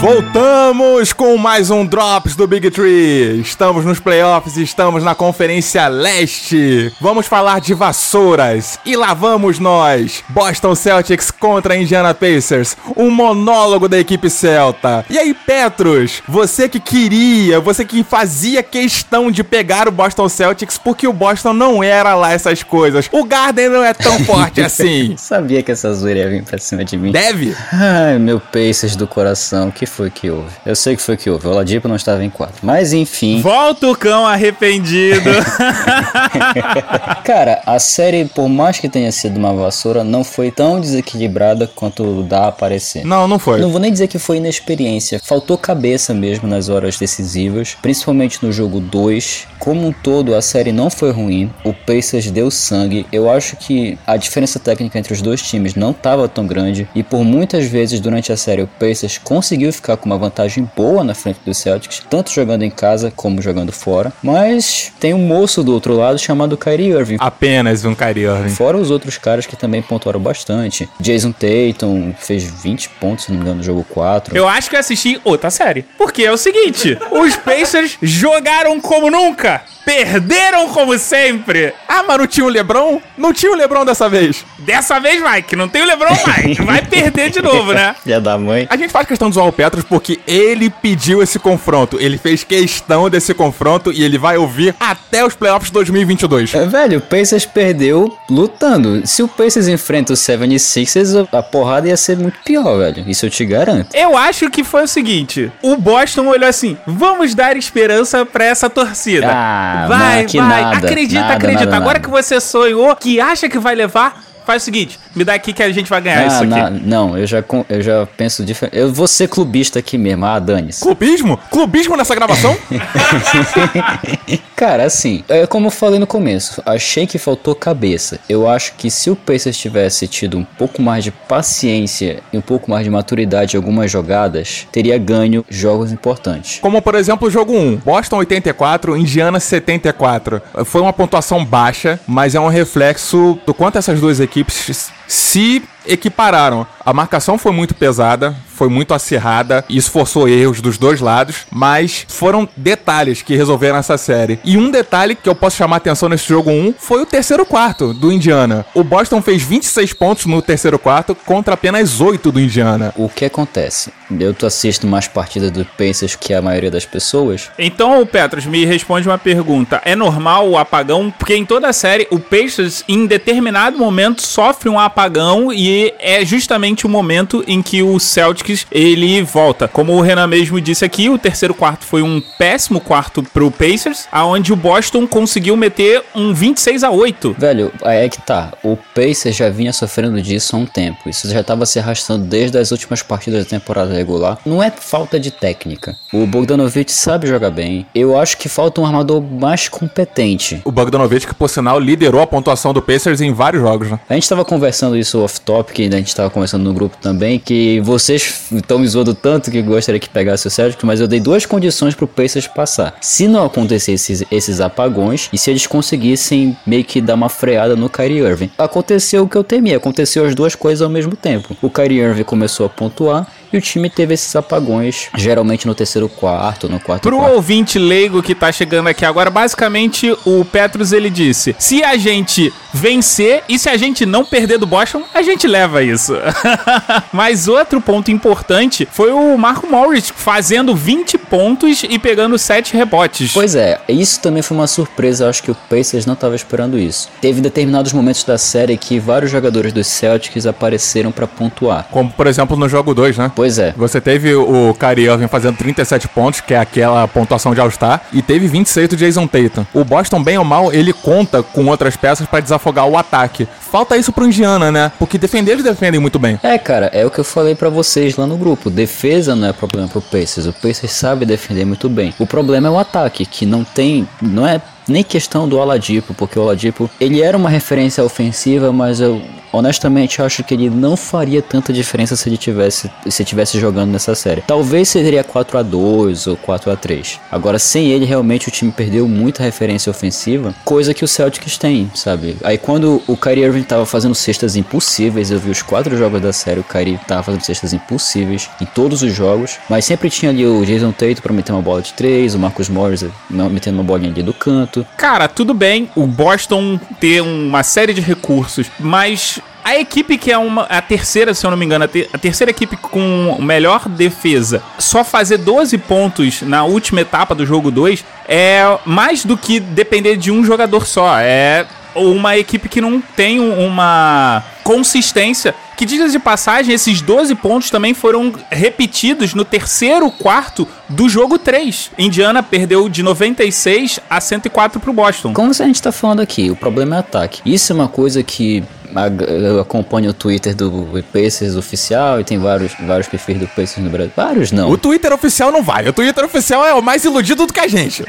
Voltamos com mais um Drops do Big Tree. Estamos nos playoffs estamos na Conferência Leste. Vamos falar de vassouras. E lá vamos nós. Boston Celtics contra Indiana Pacers. Um monólogo da equipe celta. E aí, Petros, você que queria, você que fazia questão de pegar o Boston Celtics porque o Boston não era lá essas coisas. O Garden não é tão forte assim. Sabia que essa zoeira ia vir pra cima de mim. Deve? Ai, meu Pacers do coração, o que foi que houve? Eu sei que foi que houve, o Oladipo não estava em quadro. Mas enfim. Volta o cão arrependido. Cara, a série, por mais que tenha sido uma vassoura, não foi tão desequilibrada quanto dá a parecer. Não, não foi. Não vou nem dizer que foi inexperiência, faltou cabeça mesmo nas horas decisivas, principalmente no jogo 2. Como um todo, a série não foi ruim, o Pacers deu sangue. Eu acho que a diferença técnica entre os dois times não estava tão grande e por muitas vezes durante a série o Pacers conseguiu ficar com uma vantagem boa na frente dos Celtics, tanto jogando em casa como jogando fora. Mas tem um moço do outro lado chamado Kyrie Irving. Apenas um Kyrie Irving. Fora os outros caras que também pontuaram bastante. Jason Tatum fez 20 pontos, se não me engano, no jogo 4. Eu acho que eu assisti outra série. Porque é o seguinte: os Pacers jogaram como nunca. Perderam como sempre. Ah, mas não tinha o Lebron? Não tinha o Lebron dessa vez. Dessa vez que não tem o Lebron mais. Vai perder de novo, né? Filha da mãe. A gente faz questão de zoar o Petros porque ele pediu esse confronto. Ele fez questão desse confronto e ele vai ouvir até os playoffs 2022. É, velho, o Pacers perdeu lutando. Se o Pacers enfrenta o 76ers, a porrada ia ser muito pior, velho. Isso eu te garanto. Eu acho que foi o seguinte: o Boston olhou assim: vamos dar esperança pra essa torcida. Ah, vai, não, vai, nada, acredita, nada, acredita. nada, Agora nada. que você sonhou, que acha que vai levar, faz o seguinte: me dá aqui que a gente vai ganhar Ah, isso aqui. na- não, eu já, eu já penso diferente. Eu vou ser clubista aqui mesmo, ah, dane-se. Clubismo? Clubismo nessa gravação? Cara, assim, é como eu falei no começo, achei que faltou cabeça. Eu acho que se o Pacers tivesse tido um pouco mais de paciência e um pouco mais de maturidade em algumas jogadas, teria ganho jogos importantes. Como, por exemplo, o jogo 1. Boston 84, Indiana 74. Foi uma pontuação baixa, mas é um reflexo do quanto essas duas equipes Keep just se equipararam. A marcação foi muito pesada, foi muito acirrada, isso forçou erros dos dois lados, mas foram detalhes que resolveram essa série. E um detalhe que eu posso chamar a atenção nesse jogo 1 foi o terceiro quarto do Indiana. O Boston fez 26 pontos no terceiro quarto contra apenas 8 do Indiana. O que acontece? Eu tô assisto mais partidas do Pacers que a maioria das pessoas. Então, Petros, me responde uma pergunta. É normal o apagão? Porque em toda a série, o Pacers, em determinado momento, sofre um apagão e é justamente o momento em que o Celtics, ele volta. Como o Renan mesmo disse aqui, o terceiro quarto foi um péssimo quarto pro Pacers, aonde o Boston conseguiu meter um 26 a 8. Velho, aí é que tá. O Pacers já vinha sofrendo disso há um tempo. Isso já tava se arrastando desde as últimas partidas da temporada regular. Não é falta de técnica. O Bogdanovich sabe jogar bem. Eu acho que falta um armador mais competente. O Bogdanovich, que por sinal liderou a pontuação do Pacers em vários jogos, né? A gente tava conversando isso off-topic, a gente tava conversando no grupo também, que vocês estão me zoando tanto que gostaria que pegasse o Celtics, mas eu dei duas condições pro Pacers passar. Se não acontecesse esses, esses apagões e se eles conseguissem meio que dar uma freada no Kyrie Irving. Aconteceu o que eu temia, aconteceu as duas coisas ao mesmo tempo. O Kyrie Irving começou a pontuar e o time teve esses apagões, geralmente no terceiro quarto, no quarto Pro quarto. ouvinte leigo que tá chegando aqui agora, basicamente o Petros ele disse: se a gente vencer e se a gente não perder do Boston, a gente leva isso. Mas outro ponto importante foi o Marco Morris fazendo 20 pontos e pegando 7 rebotes. Pois é, isso também foi uma surpresa, eu acho que o Pacers não estava esperando isso. Teve determinados momentos da série que vários jogadores dos Celtics apareceram para pontuar. Como, por exemplo, no jogo 2, né? Pois é. Você teve o Kyrie Irving fazendo 37 pontos, que é aquela pontuação de All-Star, e teve 26 do Jason Tatum. O Boston, bem ou mal, ele conta com outras peças pra desafogar o ataque. Falta isso pro Indiana, né? Porque defender eles defendem muito bem. É, cara, é o que eu falei pra vocês lá no grupo. Defesa não é problema pro Pacers. O Pacers sabe defender muito bem. O problema é o ataque, que não tem, não é nem questão do Oladipo, porque o Oladipo, ele era uma referência ofensiva, mas eu, honestamente acho que ele não faria tanta diferença se ele tivesse se tivesse jogando nessa série. Talvez seria 4 a 2 ou 4 a 3. Agora sem ele realmente o time perdeu muita referência ofensiva, coisa que o Celtics tem, sabe? Aí quando o Kyrie Irving tava fazendo cestas impossíveis, eu vi os quatro jogos da série, o Kyrie tava fazendo cestas impossíveis em todos os jogos, mas sempre tinha ali o Jason Tate para meter uma bola de 3, o Marcus Morris metendo uma bolinha ali do canto. Cara, tudo bem o Boston ter uma série de recursos, mas a equipe que é uma, a terceira, se eu não me engano, a, ter, a, terceira equipe com melhor defesa, só fazer 12 pontos na última etapa do jogo 2 é mais do que depender de um jogador só. É uma equipe que não tem uma consistência. Que diga de passagem, esses 12 pontos também foram repetidos no terceiro quarto do jogo 3. Indiana perdeu de 96 a 104 pro Boston. Como a gente tá falando aqui, o problema é ataque. Isso é uma coisa que eu acompanho o Twitter do Pacers oficial e tem vários, vários perfis do Pacers no Brasil. Vários não. O Twitter oficial não vale. O Twitter oficial é o mais iludido do que a gente.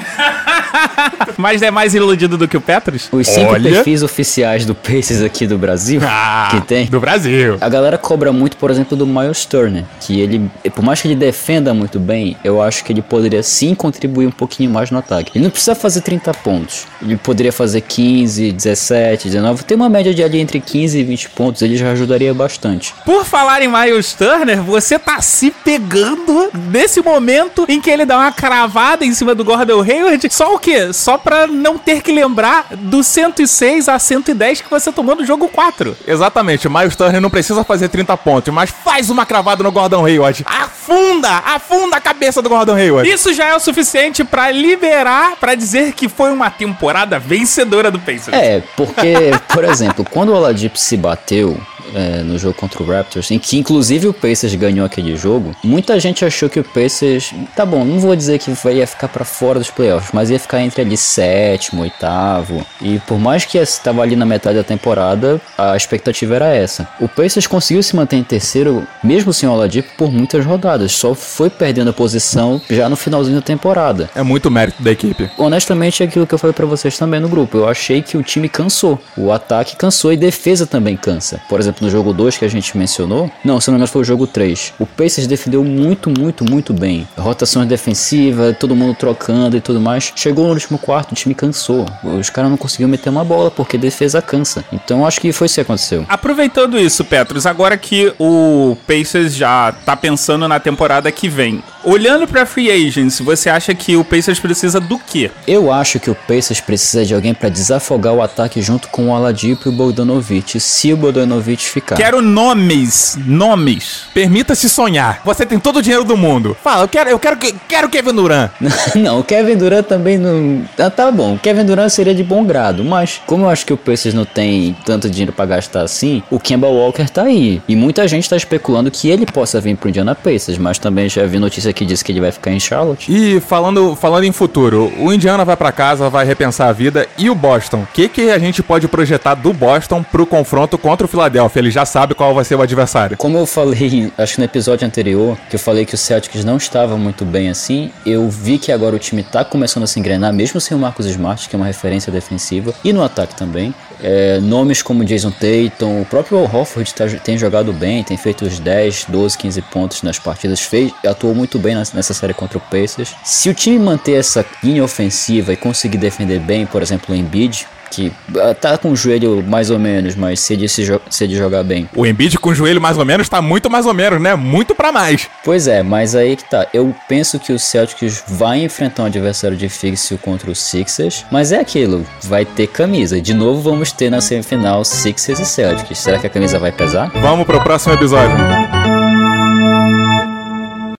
Mas é mais iludido do que o Petros? Os cinco Olha. perfis oficiais do Pacers aqui do Brasil ah, que tem. Do Brasil. A galera cobra muito, por exemplo, do Miles Turner, que ele, por mais que ele defenda muito bem, eu acho que ele poderia sim contribuir um pouquinho mais no ataque. Ele não precisa fazer 30 pontos. Ele poderia fazer 15, 17, 19, tem uma média de ali entre 15 e 20 pontos, ele já ajudaria bastante. Por falar em Miles Turner, você tá se pegando nesse momento em que ele dá uma cravada em cima do Gordon Hayward, só o quê? Só pra não ter que lembrar do 106 a 110 que você tomou no jogo 4. Exatamente, o Miles Turner não precisa fazer 30 pontos, mas faz uma cravada no Gordon Hayward. Afunda, afunda a cabeça do Gordon Hayward. Isso já é o suficiente para liberar, para dizer que foi uma temporada vencedora do Pacers. É, porque, por exemplo, quando o Oladipo se bateu é, no jogo contra o Raptors, em que inclusive o Pacers ganhou aquele jogo, muita gente achou que o Pacers, tá bom, não vou dizer que ia ficar para fora dos playoffs, mas ia ficar entre ali sétimo, oitavo, e por mais que estava ali na metade da temporada, a expectativa era essa. O Pacers conseguiu se manter em terceiro, mesmo sem o Oladipo, por muitas rodadas, só foi perdendo a posição já no finalzinho da temporada. É muito mérito da equipe. Honestamente, é aquilo que eu falei para vocês também no grupo, eu achei que o time cansou, o ataque cansou e defesa também cansa. Por exemplo, no jogo 2 que a gente mencionou, não, se não me engano foi o jogo 3. O Pacers defendeu muito, muito, muito bem. Rotações defensivas, todo mundo trocando e tudo mais. Chegou no último quarto, o time cansou. Os caras não conseguiram meter uma bola porque defesa cansa. Então acho que foi isso que aconteceu. Aproveitando isso, Petros, agora que o Pacers já tá pensando na temporada que vem, olhando para free agents, você acha que o Pacers precisa do quê? Eu acho que o Pacers precisa de alguém para desafogar o ataque junto com o Aladipo e o Bogdanovic, se o Bogdanovic ficar. Quero nomes, nomes. Permita-se sonhar. Você tem todo o dinheiro do mundo. Fala, eu quero, eu quero, quero Kevin Durant. não, o Kevin Durant também não. Ah, tá bom, o Kevin Durant seria de bom grado, mas como eu acho que o Pacers não tem tanto dinheiro para gastar assim, o Kemba Walker tá aí. E muita gente tá especulando que ele possa vir pro Indiana Pacers, mas também já vi notícia que diz que ele vai ficar em Charlotte. E falando, falando em futuro, o Indiana vai para casa, vai repensar a vida e o Boston. O que que a gente pode projetar do Boston pro confronto contra o Philadelphia? Ele já sabe qual vai ser o adversário. Como eu falei, acho que no episódio anterior, que eu falei que o Celtics não estava muito bem assim, eu vi que agora o time tá começando a se engrenar, mesmo sem o Marcus Smart, que é uma referência defensiva, e no ataque também. É, nomes como Jason Tatum, o próprio Al tá, tem jogado bem, tem feito os 10, 12, 15 pontos nas partidas, fez, atuou muito bem nessa série contra o Pacers. Se o time manter essa linha ofensiva e conseguir defender bem, por exemplo, o Embiid, que ah, tá com o joelho mais ou menos, mas se ele, se, se ele jogar bem. O Embiid com o joelho mais ou menos tá muito mais ou menos, né? Muito para mais. Pois é, mas aí que tá. Eu penso que o Celtics vai enfrentar um adversário difícil contra os Sixers, mas é aquilo, vai ter camisa. De novo vamos ter na semifinal Sixers e Celtics. Será que a camisa vai pesar? Vamos pro próximo episódio.